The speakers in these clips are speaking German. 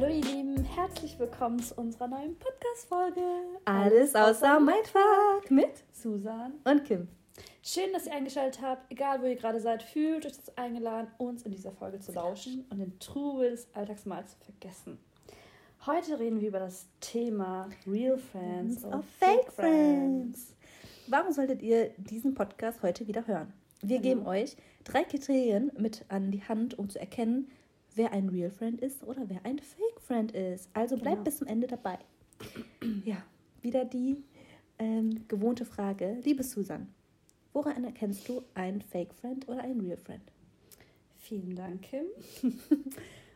Hallo ihr Lieben, herzlich willkommen zu unserer neuen Podcast-Folge. Alles außer Mindfuck mit Susan und Kim. Schön, dass ihr eingeschaltet habt. Egal, wo ihr gerade seid, fühlt euch das eingeladen, uns in dieser Folge zu lauschen und den Trubel des Alltags mal zu vergessen. Heute reden wir über das Thema Real Friends of Fake Friends. Warum solltet ihr diesen Podcast heute wieder hören? Wir Genau. geben euch drei Kriterien mit an die Hand, um zu erkennen, wer ein Real Friend ist oder wer ein Fake Friend ist. Also bleibt Genau. bis zum Ende dabei. Ja, wieder die ähm, gewohnte Frage. Liebe Susan, woran erkennst du einen Fake Friend oder einen Real Friend? Vielen Dank, Kim.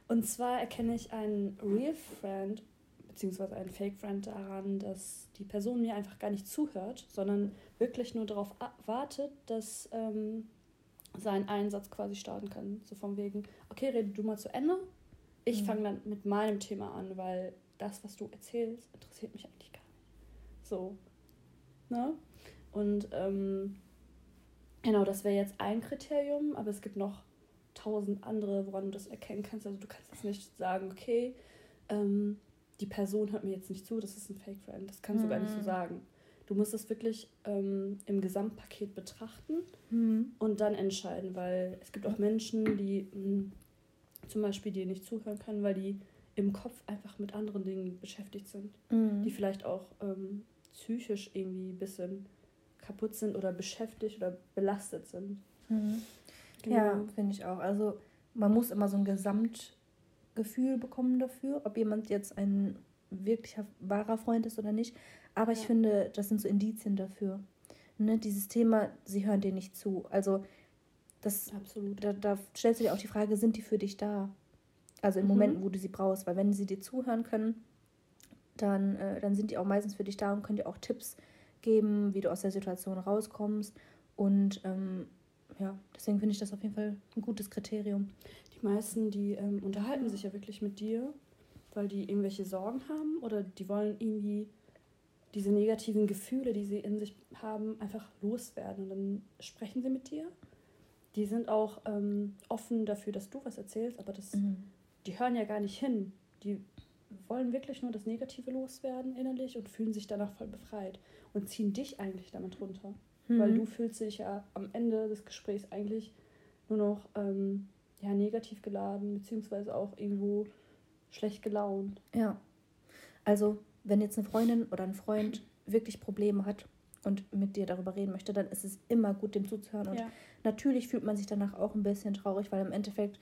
Und zwar erkenne ich einen Real Friend beziehungsweise einen Fake Friend daran, dass die Person mir einfach gar nicht zuhört, sondern wirklich nur darauf wartet, dass ähm, sein Einsatz quasi starten kann. So von wegen, okay, rede du mal zu Ende. Ich Mhm. fange dann mit meinem Thema an, weil das, was du erzählst, interessiert mich eigentlich gar nicht. So. Ne? Und ähm, genau, das wäre jetzt ein Kriterium, aber es gibt noch tausend andere, woran du das erkennen kannst. Also du kannst jetzt nicht sagen, okay, ähm, die Person hört mir jetzt nicht zu, das ist ein Fake Friend. Das kannst du gar nicht so Mhm. sagen. Du musst es wirklich ähm, im Gesamtpaket betrachten Hm. und dann entscheiden, weil es gibt auch Menschen, die mh, zum Beispiel dir nicht zuhören können, weil die im Kopf einfach mit anderen Dingen beschäftigt sind, Mhm. die vielleicht auch ähm, psychisch irgendwie ein bisschen kaputt sind oder beschäftigt oder belastet sind. Mhm. Genau. Ja, finde ich auch. Also man muss immer so ein Gesamtgefühl bekommen dafür, ob jemand jetzt ein wirklicher wahrer Freund ist oder nicht. Aber ich Ja. finde, das sind so Indizien dafür. Ne? Dieses Thema, sie hören dir nicht zu. Also das, Absolut. da, da stellst du dir auch die Frage, sind die für dich da? Also in Mhm. Momenten, wo du sie brauchst. Weil wenn sie dir zuhören können, dann, äh, dann sind die auch meistens für dich da und können dir auch Tipps geben, wie du aus der Situation rauskommst. Und ähm, ja, deswegen finde ich das auf jeden Fall ein gutes Kriterium. Die meisten, die ähm, unterhalten sich ja wirklich mit dir, weil die irgendwelche Sorgen haben oder die wollen irgendwie diese negativen Gefühle, die sie in sich haben, einfach loswerden. Und dann sprechen sie mit dir. Die sind auch ähm, offen dafür, dass du was erzählst, aber das, die hören ja gar nicht hin. Die wollen wirklich nur das Negative loswerden innerlich und fühlen sich danach voll befreit und ziehen dich eigentlich damit runter. Weil Mhm. du fühlst dich ja am Ende des Gesprächs eigentlich nur noch ähm, ja, negativ geladen, beziehungsweise auch irgendwo schlecht gelaunt. Ja. Also, wenn jetzt eine Freundin oder ein Freund wirklich Probleme hat und mit dir darüber reden möchte, dann ist es immer gut, dem zuzuhören. Und Ja. natürlich fühlt man sich danach auch ein bisschen traurig, weil im Endeffekt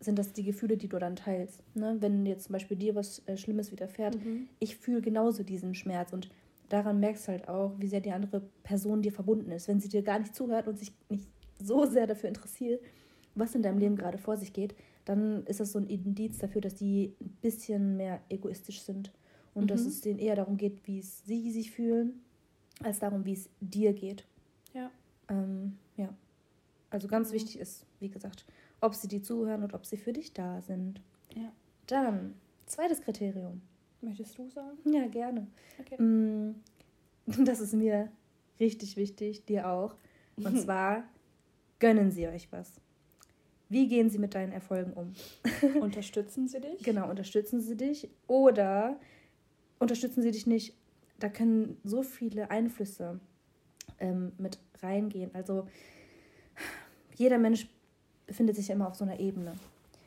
sind das die Gefühle, die du dann teilst. Ne? Wenn jetzt zum Beispiel dir was äh, Schlimmes widerfährt, Mhm. ich fühle genauso diesen Schmerz und daran merkst du halt auch, wie sehr die andere Person dir verbunden ist. Wenn sie dir gar nicht zuhört und sich nicht so sehr dafür interessiert, was in deinem Leben gerade vor sich geht, dann ist das so ein Indiz dafür, dass die ein bisschen mehr egoistisch sind und dass Mhm. es denen eher darum geht, wie es sie sich fühlen, als darum, wie es dir geht. Ja. Ähm, ja. Also ganz Mhm. wichtig ist, wie gesagt, ob sie dir zuhören und ob sie für dich da sind. Ja. Dann, zweites Kriterium. Möchtest du sagen? Ja, gerne. Okay. Mm, Das ist mir richtig wichtig, dir auch. Und zwar gönnen sie euch was. Wie gehen sie mit deinen Erfolgen um? Unterstützen sie dich? Genau, unterstützen sie dich oder unterstützen sie dich nicht? Da können so viele Einflüsse ähm, mit reingehen. Also jeder Mensch befindet sich ja immer auf so einer Ebene.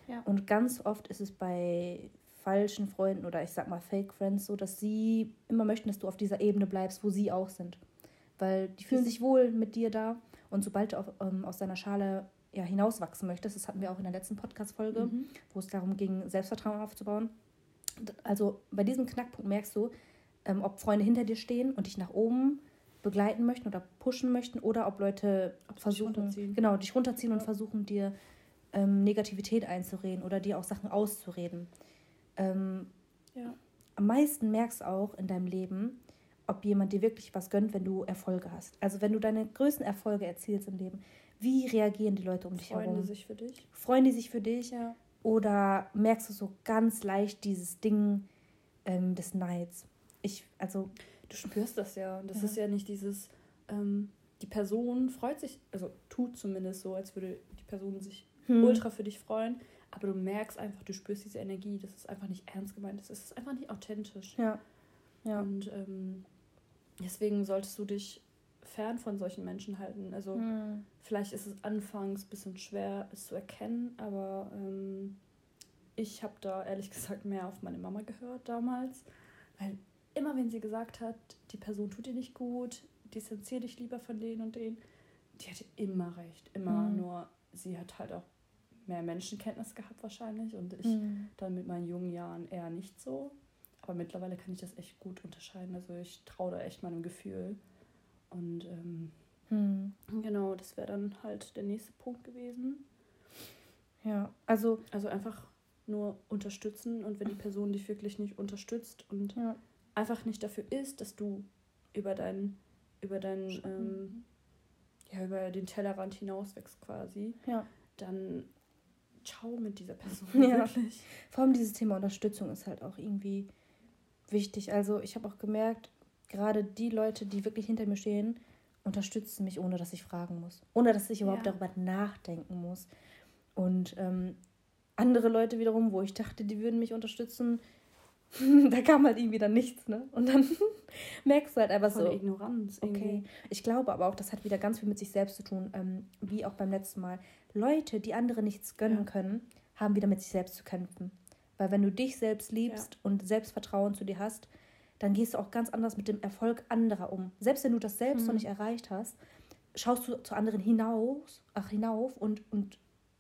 Ja. Und ganz oft ist es bei falschen Freunden oder ich sag mal Fake Friends so, dass sie immer möchten, dass du auf dieser Ebene bleibst, wo sie auch sind. Weil die fühlen sich wohl mit dir da. Und sobald du auf, ähm, aus deiner Schale ja, hinauswachsen möchtest, das hatten wir auch in der letzten Podcast-Folge, Mhm. wo es darum ging, Selbstvertrauen aufzubauen. Also bei diesem Knackpunkt merkst du, ähm, ob Freunde hinter dir stehen und dich nach oben begleiten möchten oder pushen möchten oder ob Leute Ob sie dich versuchen, runterziehen. genau, dich runterziehen und Ja. versuchen dir ähm, Negativität einzureden oder dir auch Sachen auszureden. Ähm, Ja. am meisten merkst du auch in deinem Leben, ob jemand dir wirklich was gönnt, wenn du Erfolge hast. Also wenn du deine größten Erfolge erzielst im Leben, wie reagieren die Leute um dich Freuen herum? die sich für dich? Freuen die sich für dich? Ja. Oder merkst du so ganz leicht dieses Ding ähm, des Neids? Ich, also, Du spürst das ja. Und das Ja. ist ja nicht dieses, ähm, die Person freut sich, also tut zumindest so, als würde die Person sich hm, ultra für dich freuen. aber du merkst einfach, du spürst diese Energie, das ist einfach nicht ernst gemeint, das ist einfach nicht authentisch. Ja. Ja. Und ähm, deswegen solltest du dich fern von solchen Menschen halten. Also Hm. vielleicht ist es anfangs ein bisschen schwer, es zu erkennen, aber ähm, ich habe da ehrlich gesagt mehr auf meine Mama gehört damals, weil immer wenn sie gesagt hat, die Person tut dir nicht gut, distanzier dich lieber von denen und denen, die hatte immer recht, immer Mhm. nur, sie hat halt auch mehr Menschenkenntnis gehabt wahrscheinlich und ich Hm. dann mit meinen jungen Jahren eher nicht so. Aber mittlerweile kann ich das echt gut unterscheiden. Also ich traue da echt meinem Gefühl. Und ähm, Hm. genau, das wäre dann halt der nächste Punkt gewesen. Ja, also, Also einfach nur unterstützen und wenn die Person dich wirklich nicht unterstützt und ja. einfach nicht dafür ist, dass du über deinen über deinen ähm, ja über den Tellerrand hinauswächst quasi, Ja. dann ciao mit dieser Person Ja. wirklich. Vor allem dieses Thema Unterstützung ist halt auch irgendwie wichtig. Also ich habe auch gemerkt, gerade die Leute, die wirklich hinter mir stehen, unterstützen mich, ohne dass ich fragen muss. Ohne dass ich überhaupt Ja. darüber nachdenken muss. Und ähm, andere Leute wiederum, wo ich dachte, die würden mich unterstützen, da kam halt irgendwie dann nichts, ne? Und dann merkst du halt einfach Voll so. Ignoranz irgendwie. Okay. Ich glaube aber auch, das hat wieder ganz viel mit sich selbst zu tun, ähm, wie auch beim letzten Mal. Leute, die andere nichts gönnen Ja. können, haben wieder mit sich selbst zu kämpfen. Weil wenn du dich selbst liebst und Selbstvertrauen zu dir hast, dann gehst du auch ganz anders mit dem Erfolg anderer um. Selbst wenn du das selbst noch Mhm. nicht erreicht hast, schaust du zu anderen hinaus, ach, hinauf und, und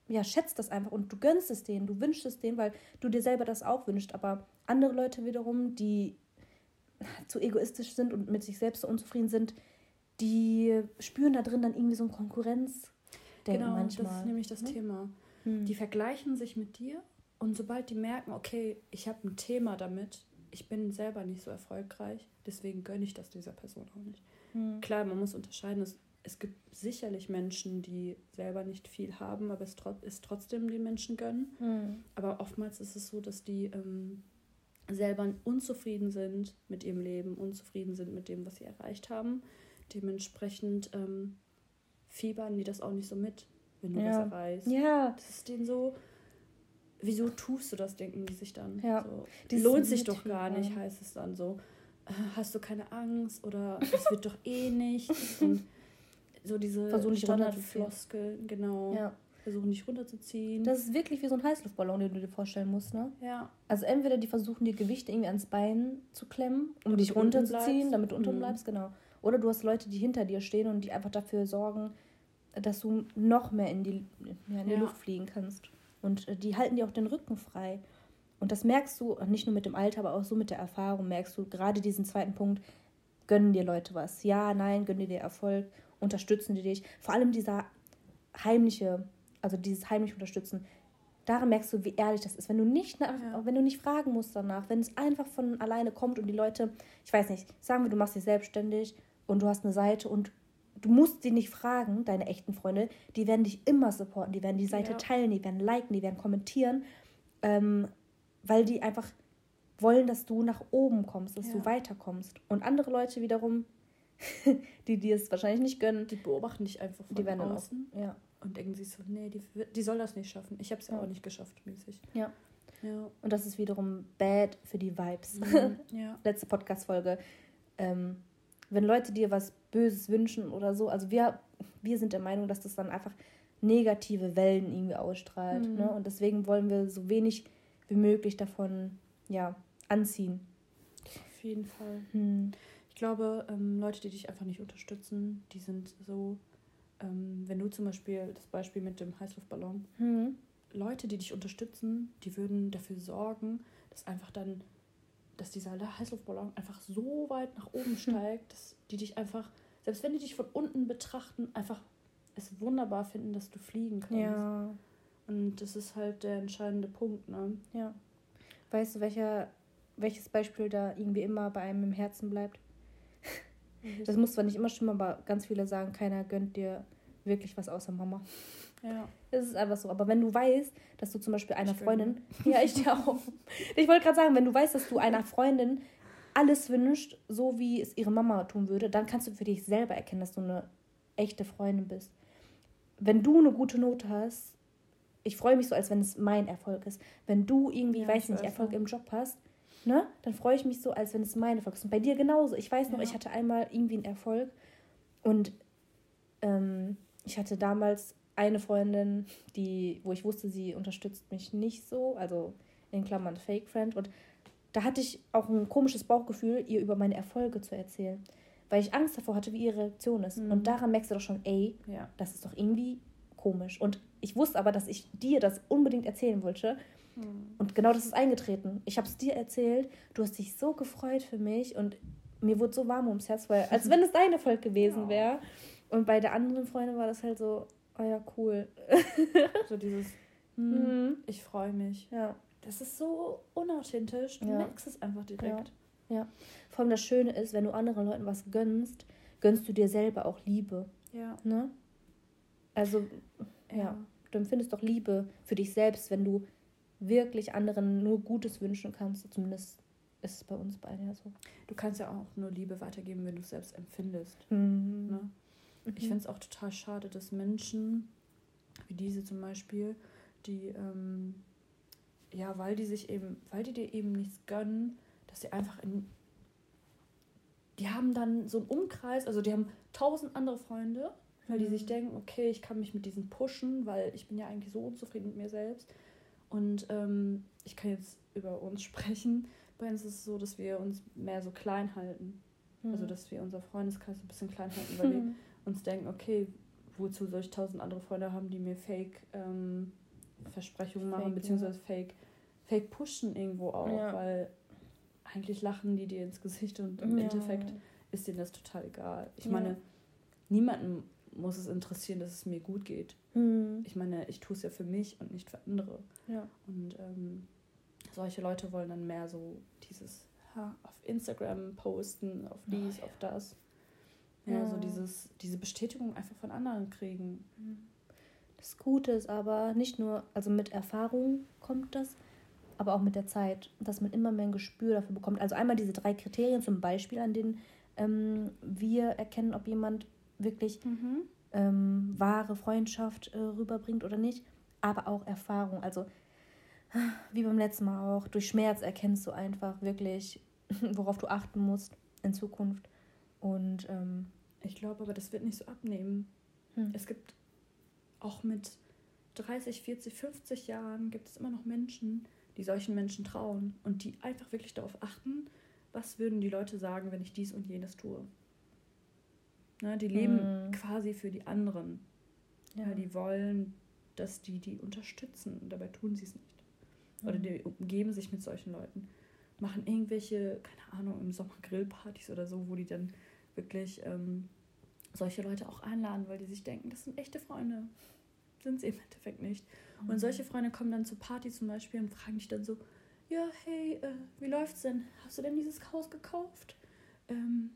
ja, schätzt das einfach und du gönnst es denen, du wünschst es denen, weil du dir selber das auch wünschst. Aber andere Leute wiederum, die zu egoistisch sind und mit sich selbst so unzufrieden sind, die spüren da drin dann irgendwie so ein Konkurrenzdenken Genau, manchmal. das ist nämlich das ne? Thema. Hm. Die vergleichen sich mit dir und sobald die merken, okay, ich habe ein Thema damit, ich bin selber nicht so erfolgreich, deswegen gönne ich das dieser Person auch nicht. Hm. Klar, man muss unterscheiden, es, es gibt sicherlich Menschen, die selber nicht viel haben, aber es tro ist trotzdem den Menschen gönnen. Hm. Aber oftmals ist es so, dass die ähm, selber unzufrieden sind mit ihrem Leben, unzufrieden sind mit dem, was sie erreicht haben. Dementsprechend ähm, fiebern die das auch nicht so mit, wenn du Ja. was erreichst. Ja, Das ist denen so, wieso tust du das, denken die sich dann. Ja. So, Dieses lohnt sich doch gar nicht, heißt es dann so. Äh, Hast du keine Angst oder es wird doch eh nichts. Und so diese. Standardfloskeln, genau. ja. Versuchen dich runterzuziehen. Das ist wirklich wie so ein Heißluftballon, den du dir vorstellen musst, ne? ja. Also entweder die versuchen dir Gewicht irgendwie ans Bein zu klemmen, um Damit dich runterzuziehen, damit du unten Mhm. bleibst, genau. Oder du hast Leute, die hinter dir stehen und die einfach dafür sorgen, dass du noch mehr in die, ja, in die Ja. Luft fliegen kannst. Und äh, die halten dir auch den Rücken frei. Und das merkst du, äh, nicht nur mit dem Alter, aber auch so mit der Erfahrung, merkst du gerade diesen zweiten Punkt, gönnen dir Leute was. Ja, nein, gönnen dir Erfolg, unterstützen die dich. Vor allem dieser heimliche, also dieses heimliche Unterstützen, daran merkst du, wie ehrlich das ist. Wenn du nicht nach, Ja. wenn du nicht fragen musst danach, wenn es einfach von alleine kommt und die Leute, ich weiß nicht, sagen wir, du machst dich selbstständig und du hast eine Seite und du musst sie nicht fragen, deine echten Freunde, die werden dich immer supporten, die werden die Seite Ja. teilen, die werden liken, die werden kommentieren, ähm, weil die einfach wollen, dass du nach oben kommst, dass Ja. du weiterkommst. Und andere Leute wiederum, die dir es wahrscheinlich nicht gönnen, Die beobachten dich einfach von die werden dann auch, außen ja, und denken sich so, nee, die, die soll das nicht schaffen. Ich habe es ja Ja. auch nicht geschafft, mäßig. Ja. Ja. Und das ist wiederum bad für die Vibes. Mhm. ja. Letzte Podcast-Folge. Ähm, wenn Leute dir was Böses wünschen oder so, also wir, wir sind der Meinung, dass das dann einfach negative Wellen irgendwie ausstrahlt. Mhm. Ne? Und deswegen wollen wir so wenig wie möglich davon ja, anziehen. Auf jeden Fall. Hm. Ich glaube, ähm, Leute, die dich einfach nicht unterstützen, die sind so, ähm, wenn du zum Beispiel das Beispiel mit dem Heißluftballon, Hm. Leute, die dich unterstützen, die würden dafür sorgen, dass einfach dann, dass dieser Heißluftballon einfach so weit nach oben steigt, dass die dich einfach, selbst wenn die dich von unten betrachten, einfach es wunderbar finden, dass du fliegen kannst. Ja, Und das ist halt der entscheidende Punkt, ne? ja. Weißt du, welcher, welches Beispiel da irgendwie immer bei einem im Herzen bleibt? Das muss zwar nicht immer stimmen, aber ganz viele sagen, keiner gönnt dir wirklich was außer Mama. ja. Es ist einfach so. Aber wenn du weißt, dass du zum Beispiel einer Ich. Freundin. Ja, ich dir auch. Ich wollte gerade sagen, wenn du weißt, dass du einer Freundin alles wünscht, so wie es ihre Mama tun würde, dann kannst du für dich selber erkennen, dass du eine echte Freundin bist. Wenn du eine gute Note hast, ich freue mich so, als wenn es mein Erfolg ist. Wenn du irgendwie, ja, weiß nicht, Erfolg im Job hast, ne, dann freue ich mich so, als wenn es mein Erfolg ist. Und bei dir genauso. Ich weiß noch, ja. ich hatte einmal irgendwie einen Erfolg und ähm, ich hatte damals eine Freundin, die, wo ich wusste, sie unterstützt mich nicht so, also in Klammern Fake Friend. Und da hatte ich auch ein komisches Bauchgefühl, ihr über meine Erfolge zu erzählen. Weil ich Angst davor hatte, wie ihre Reaktion ist. Mhm. Und daran merkst du doch schon, ey, ja. das ist doch irgendwie komisch. Und ich wusste aber, dass ich dir das unbedingt erzählen wollte. Mhm. Und genau das ist eingetreten. Ich habe es dir erzählt, du hast dich so gefreut für mich und mir wurde so warm ums Herz, weil als wenn es dein Erfolg gewesen wäre. Und bei der anderen Freundin war das halt so, oh ja, cool. so dieses, hm, mhm. ich freue mich. Ja. Das ist so unauthentisch. Du ja. merkst es einfach direkt. Ja. ja. Vor allem das Schöne ist, wenn du anderen Leuten was gönnst, gönnst du dir selber auch Liebe. Ja. Ne? Also, ja. ja. Du empfindest doch Liebe für dich selbst, wenn du wirklich anderen nur Gutes wünschen kannst. Zumindest ist es bei uns beiden ja so. Du kannst ja auch nur Liebe weitergeben, wenn du es selbst empfindest. Mhm. Ne? Mhm. Ich finde es auch total schade, dass Menschen, wie diese zum Beispiel, die ähm, ja, weil die sich eben, weil die dir eben nichts gönnen, dass sie einfach in. Die haben dann so einen Umkreis, also die haben tausend andere Freunde, weil die sich mhm. denken, okay, ich kann mich mit diesen pushen, weil ich bin ja eigentlich so unzufrieden mit mir selbst. Und ähm, ich kann jetzt über uns sprechen. Bei uns ist es so, dass wir uns mehr so klein halten. Also, mhm. Also, dass wir unser Freundeskreis ein bisschen klein halten, weil wir uns denken, okay, wozu soll ich tausend andere Freunde haben, die mir Fake ähm, Versprechungen machen, beziehungsweise ja. Fake Fake pushen irgendwo auch, ja. weil eigentlich lachen die dir ins Gesicht und im ja. Endeffekt ist denen das total egal. Ich meine, niemanden muss es interessieren, dass es mir gut geht. Mhm. Ich meine, ich tue es ja für mich und nicht für andere. Ja. Und ähm, solche Leute wollen dann mehr so dieses ha, auf Instagram posten, auf dies, oh, auf das. Ja, ja, so dieses, diese Bestätigung einfach von anderen kriegen. Das Gute ist aber nicht nur, also mit Erfahrung kommt das, aber auch mit der Zeit, dass man immer mehr ein Gespür dafür bekommt. Also einmal diese drei Kriterien zum Beispiel, an denen ähm, wir erkennen, ob jemand wirklich mhm. ähm, wahre Freundschaft äh, rüberbringt oder nicht, aber auch Erfahrung. Also wie beim letzten Mal auch, durch Schmerz erkennst du einfach wirklich, worauf du achten musst in Zukunft. Und ähm, ich glaube aber, das wird nicht so abnehmen. Hm. Es gibt auch mit 30, 40, 50 Jahren gibt es immer noch Menschen, die solchen Menschen trauen und die einfach wirklich darauf achten, was würden die Leute sagen, wenn ich dies und jenes tue. Ne, die leben mhm. quasi für die anderen. Ja. Weil die wollen, dass die die unterstützen und dabei tun sie es nicht. Mhm. Oder die umgeben sich mit solchen Leuten. Machen irgendwelche, keine Ahnung, im Sommer Grillpartys oder so, wo die dann wirklich ähm, solche Leute auch einladen, weil die sich denken, das sind echte Freunde sind sie im Endeffekt nicht. Mhm. Und solche Freunde kommen dann zur Party zum Beispiel und fragen dich dann so, ja, hey, äh, wie läuft's denn? Hast du denn dieses Haus gekauft? Ähm,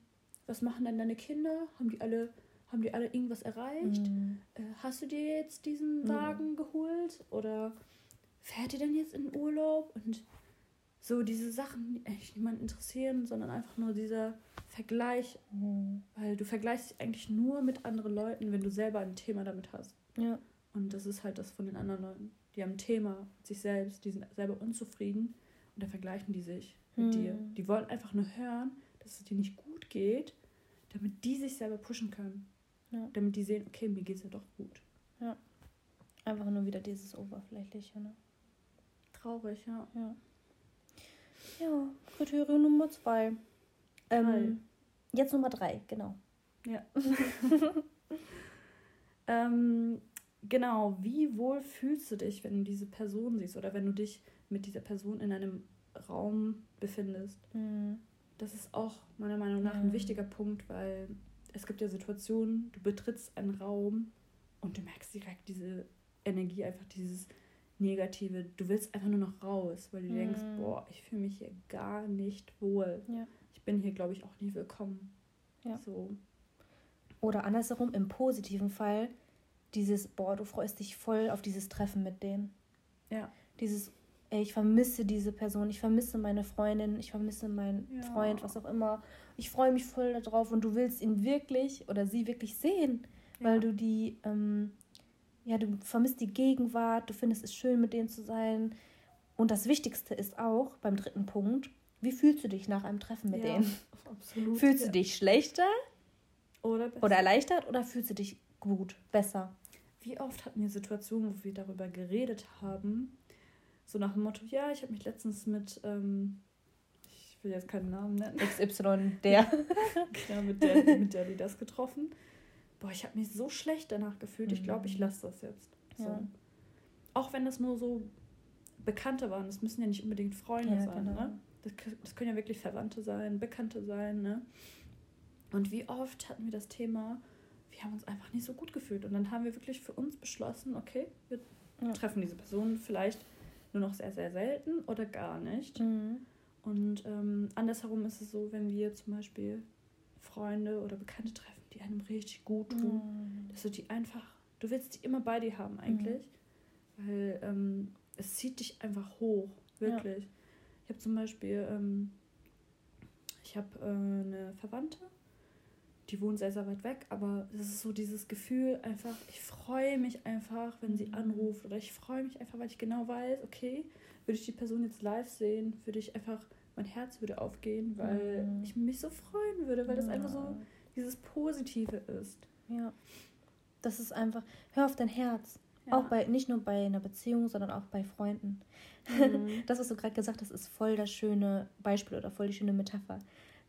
was machen denn deine Kinder? Haben die alle, haben die alle irgendwas erreicht? Mhm. Äh, hast du dir jetzt diesen Wagen mhm. geholt? Oder fährt ihr denn jetzt in Urlaub? Und so diese Sachen, die eigentlich niemanden interessieren, sondern einfach nur dieser Vergleich. Mhm. Weil du vergleichst dich eigentlich nur mit anderen Leuten, wenn du selber ein Thema damit hast. Ja. Und das ist halt das von den anderen Leuten. Die haben ein Thema mit sich selbst, die sind selber unzufrieden und da vergleichen die sich mit mhm. dir. Die wollen einfach nur hören, dass es dir nicht gut geht, damit die sich selber pushen können. Ja. Damit die sehen, okay, mir geht es ja doch gut. Ja. Einfach nur wieder dieses Oberflächliche, ne? Traurig, ja. Ja. Ja, Kriterium Nummer zwei. Ähm, jetzt Nummer drei, genau. Ja. ähm, Genau, wie wohl fühlst du dich, wenn du diese Person siehst oder wenn du dich mit dieser Person in einem Raum befindest? Mhm. Das ist auch meiner Meinung nach mhm. ein wichtiger Punkt, weil es gibt ja Situationen, du betrittst einen Raum und du merkst direkt diese Energie, einfach dieses Negative. Du willst einfach nur noch raus, weil du mhm. denkst, boah, ich fühle mich hier gar nicht wohl. Ja. Ich bin hier, glaube ich, auch nie willkommen. Ja. So. Oder andersherum, im positiven Fall, dieses, boah, du freust dich voll auf dieses Treffen mit denen. Ja. Dieses, ey, ich vermisse diese Person, ich vermisse meine Freundin, ich vermisse meinen ja. Freund, was auch immer. Ich freue mich voll darauf und du willst ihn wirklich oder sie wirklich sehen, ja. weil du die, ähm, ja, du vermisst die Gegenwart, du findest es schön, mit denen zu sein. Und das Wichtigste ist auch beim dritten Punkt, wie fühlst du dich nach einem Treffen mit ja, denen? Absolut. Fühlst du dich schlechter oder, oder erleichtert oder fühlst du dich gut, besser? Wie oft hatten wir Situationen, wo wir darüber geredet haben, so nach dem Motto, ja, ich habe mich letztens mit, ähm, ich will jetzt keinen Namen nennen. XY, der. ja, mit der, mit der die das getroffen. Boah, ich habe mich so schlecht danach gefühlt. Ich glaube, ich mhm. lasse das jetzt. So. Ja. Auch wenn das nur so Bekannte waren. Das müssen ja nicht unbedingt Freunde ja, sein. Genau. Ne? Das, das können ja wirklich Verwandte sein, Bekannte sein. Ne? Und wie oft hatten wir das Thema, wir haben uns einfach nicht so gut gefühlt. Und dann haben wir wirklich für uns beschlossen, okay, wir ja. treffen diese Person vielleicht nur noch sehr, sehr selten oder gar nicht. Mhm. Und ähm, andersherum ist es so, wenn wir zum Beispiel Freunde oder Bekannte treffen, die einem richtig gut tun, mhm. dass du die einfach, du willst die immer bei dir haben eigentlich, mhm. weil ähm, es zieht dich einfach hoch, wirklich. Ja. Ich habe zum Beispiel, ähm, ich habe äh, eine Verwandte, die wohnt sehr, sehr weit weg, aber es ist so dieses Gefühl einfach, ich freue mich einfach, wenn sie anruft oder ich freue mich einfach, weil ich genau weiß, okay, würde ich die Person jetzt live sehen, würde ich einfach, mein Herz würde aufgehen, weil mhm. ich mich so freuen würde, weil ja. das einfach so dieses Positive ist. Ja. Das ist einfach, hör auf dein Herz. Ja. Auch bei, nicht nur bei einer Beziehung, sondern auch bei Freunden. Mhm. Das, was du gerade gesagt hast, ist voll das schöne Beispiel oder voll die schöne Metapher.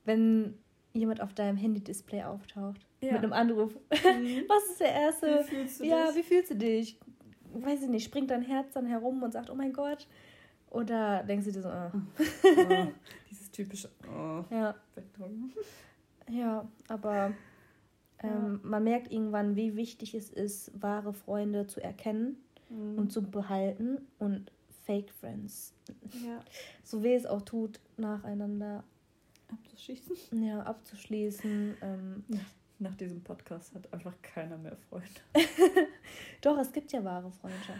Wenn jemand auf deinem Handy-Display auftaucht ja. mit einem Anruf. Mhm. Was ist der erste? Wie fühlst du ja, dich? wie fühlst du dich? Weiß ich nicht, springt dein Herz dann herum und sagt, oh mein Gott. Oder denkst du dir so, oh. oh dieses typische oh. Ja. Ja, aber ähm, ja. man merkt irgendwann, wie wichtig es ist, wahre Freunde zu erkennen mhm. und zu behalten und Fake Friends. Ja. So weh es auch tut, nacheinander abzuschließen. Ja, abzuschließen. Ähm, Nach diesem Podcast hat einfach keiner mehr Freunde. Doch, es gibt ja wahre Freundschaft.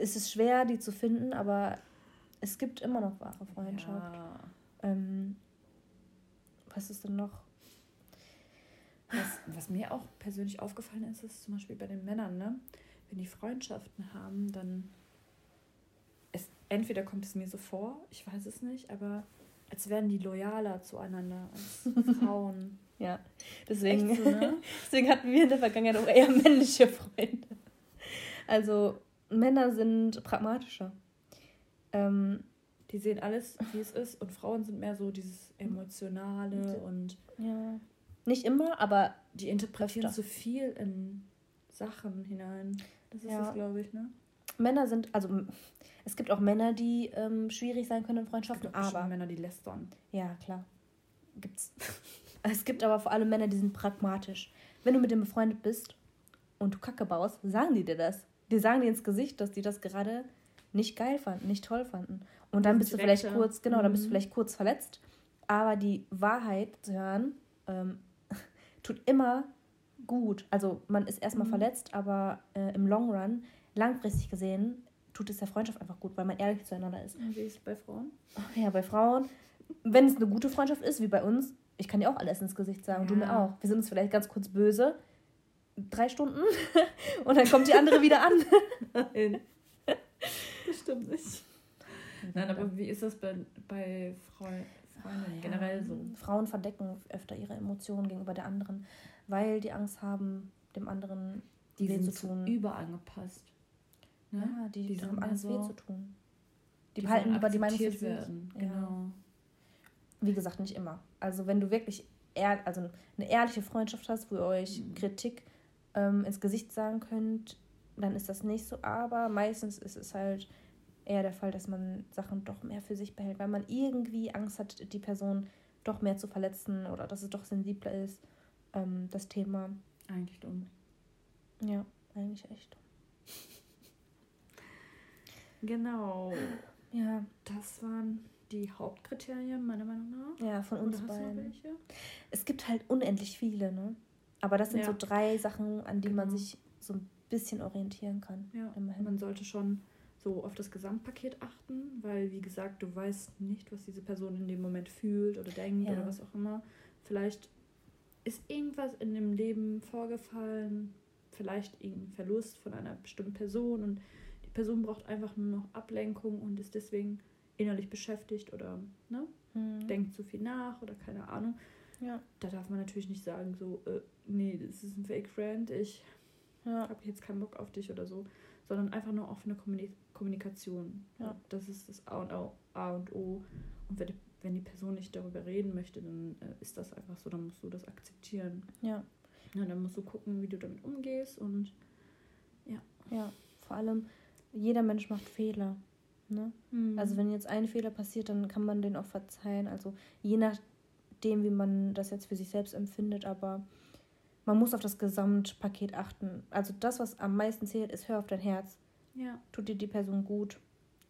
Es ist schwer, die zu finden, aber es gibt immer noch wahre Freundschaft. Ja. Ähm, was ist denn noch? Was, was, mir auch persönlich aufgefallen ist, ist zum Beispiel bei den Männern, ne? wenn die Freundschaften haben, dann es, entweder kommt es mir so vor, ich weiß es nicht, aber als wären die loyaler zueinander als Frauen. ja, deswegen, so, ne? deswegen hatten wir in der Vergangenheit auch eher männliche Freunde. Also Männer sind pragmatischer. Ähm, die sehen alles, wie es ist, und Frauen sind mehr so dieses Emotionale und. Ja. Nicht immer, aber. Die interpretieren öfter. so viel in Sachen hinein. Das ist ja. das, glaube ich, ne? Männer sind, also es gibt auch Männer, die ähm, schwierig sein können in Freundschaften, es gibt aber. Männer, die lästern. Ja, klar. Gibt's. es gibt aber vor allem Männer, die sind pragmatisch. Wenn du mit dem befreundet bist und du Kacke baust, sagen die dir das. Die sagen dir ins Gesicht, dass die das gerade nicht geil fanden, nicht toll fanden. Und dann bist du vielleicht kurz, genau, dann bist du mhm. vielleicht kurz verletzt. Aber die Wahrheit zu hören, ähm, tut immer gut. Also man ist erstmal mhm. verletzt, aber äh, im Long Run, langfristig gesehen, tut es der Freundschaft einfach gut, weil man ehrlich zueinander ist. Wie ist es bei Frauen? Ja, bei Frauen, wenn es eine gute Freundschaft ist, wie bei uns, ich kann dir auch alles ins Gesicht sagen, ja. du mir auch. Wir sind uns vielleicht ganz kurz böse, drei Stunden, und dann kommt die andere wieder an. Nein. Das stimmt nicht. Nein, aber wie ist das bei, bei Freundinnen ja, generell so? Frauen verdecken öfter ihre Emotionen gegenüber der anderen, weil die Angst haben, dem anderen die weh zu tun. Überangepasst. Ne? Ja, die, die haben Angst, so, weh zu tun. Die, die behalten lieber die Meinung für werden. Genau. Ja. Wie gesagt, nicht immer. Also wenn du wirklich ehr, also eine ehrliche Freundschaft hast, wo ihr euch mhm. Kritik ähm, ins Gesicht sagen könnt, dann ist das nicht so. Aber meistens ist es halt eher der Fall, dass man Sachen doch mehr für sich behält, weil man irgendwie Angst hat, die Person doch mehr zu verletzen oder dass es doch sensibler ist, ähm, das Thema. Eigentlich dumm. Ja, eigentlich echt dumm. Genau. Ja. Das waren die Hauptkriterien, meiner Meinung nach. Ja, von uns beiden. Es gibt halt unendlich viele, ne? Aber das sind ja. so drei Sachen, an denen genau. man sich so ein bisschen orientieren kann. Ja, immerhin. man sollte schon so auf das Gesamtpaket achten, weil, wie gesagt, du weißt nicht, was diese Person in dem Moment fühlt oder denkt ja. oder was auch immer. Vielleicht ist irgendwas in dem Leben vorgefallen, vielleicht irgendeinen Verlust von einer bestimmten Person und die Person braucht einfach nur noch Ablenkung und ist deswegen innerlich beschäftigt oder ne, Mhm. denkt zu viel nach oder keine Ahnung. Ja. Da darf man natürlich nicht sagen, so, äh, nee, das ist ein Fake Friend, ich Ja. habe jetzt keinen Bock auf dich oder so, sondern einfach nur offene Kommuni Kommunikation. Ja. Das ist das A und O. A und O. Und wenn die, wenn die Person nicht darüber reden möchte, dann äh, ist das einfach so, dann musst du das akzeptieren. Ja. Ja, dann musst du gucken, wie du damit umgehst und Ja. Vor allem, jeder Mensch macht Fehler. Ne? Also wenn jetzt ein Fehler passiert, dann kann man den auch verzeihen. Also je nachdem, wie man das jetzt für sich selbst empfindet, aber man muss auf das Gesamtpaket achten. Also das, was am meisten zählt, ist hör auf dein Herz. Ja, Tut dir die Person gut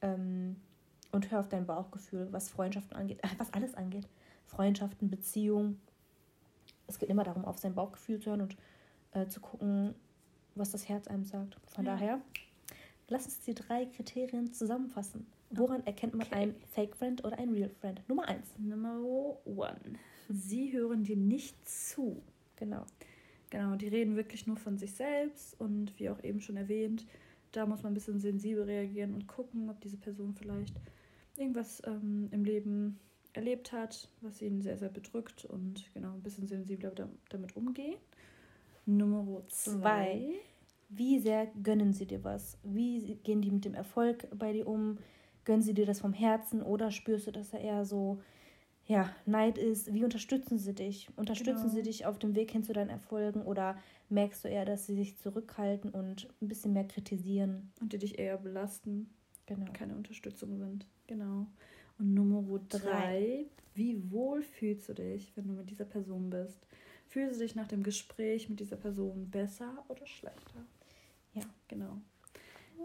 ähm, und hör auf dein Bauchgefühl, was Freundschaften angeht, was alles angeht. Freundschaften, Beziehungen. Es geht immer darum, auf sein Bauchgefühl zu hören und äh, zu gucken, was das Herz einem sagt. Von Ja. daher, lass uns die drei Kriterien zusammenfassen. Woran erkennt man Okay. einen Fake Friend oder einen Real Friend? Nummer eins. Nummer one. Sie hören dir nicht zu. Genau. Genau, die reden wirklich nur von sich selbst und wie auch eben schon erwähnt, da muss man ein bisschen sensibel reagieren und gucken, ob diese Person vielleicht irgendwas ähm, im Leben erlebt hat, was ihn sehr, sehr bedrückt und genau ein bisschen sensibler da, damit umgehen. Nummer zwei. Wie sehr gönnen sie dir was? Wie gehen die mit dem Erfolg bei dir um? Gönnen sie dir das vom Herzen oder spürst du, dass er eher so, ja, Neid ist? Wie unterstützen sie dich? Unterstützen Genau. sie dich auf dem Weg hin zu deinen Erfolgen oder merkst du eher, dass sie sich zurückhalten und ein bisschen mehr kritisieren? Und die dich eher belasten, Genau. keine Unterstützung sind. Genau. Und Nummer drei. Drei. Wie wohl fühlst du dich, wenn du mit dieser Person bist? Fühlst du dich nach dem Gespräch mit dieser Person besser oder schlechter? Ja. Genau.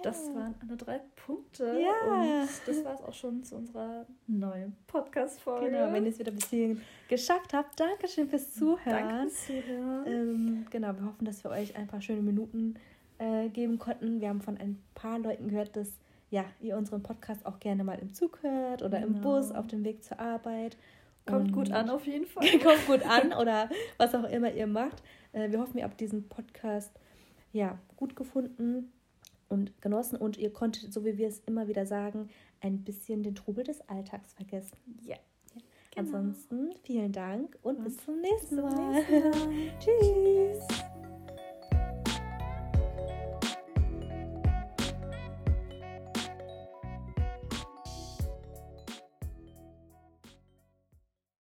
Das waren alle drei Punkte. Ja. Und das war es auch schon zu unserer neuen Podcast-Folge. Genau, wenn ihr es wieder bis hierhin geschafft habt, Dankeschön fürs Zuhören. Danke fürs Zuhören. Ähm, genau, wir hoffen, dass wir euch ein paar schöne Minuten äh, geben konnten. Wir haben von ein paar Leuten gehört, dass ja, ihr unseren Podcast auch gerne mal im Zug hört oder im Genau. Bus auf dem Weg zur Arbeit. Kommt Und- gut an auf jeden Fall. Kommt gut an oder was auch immer ihr macht. Äh, wir hoffen, ihr habt diesen Podcast ja, gut gefunden und genossen und ihr konntet, so wie wir es immer wieder sagen, ein bisschen den Trubel des Alltags vergessen. Ja. Ansonsten vielen Dank und Und bis zum nächsten bis zum Mal. nächsten Mal. Tschüss.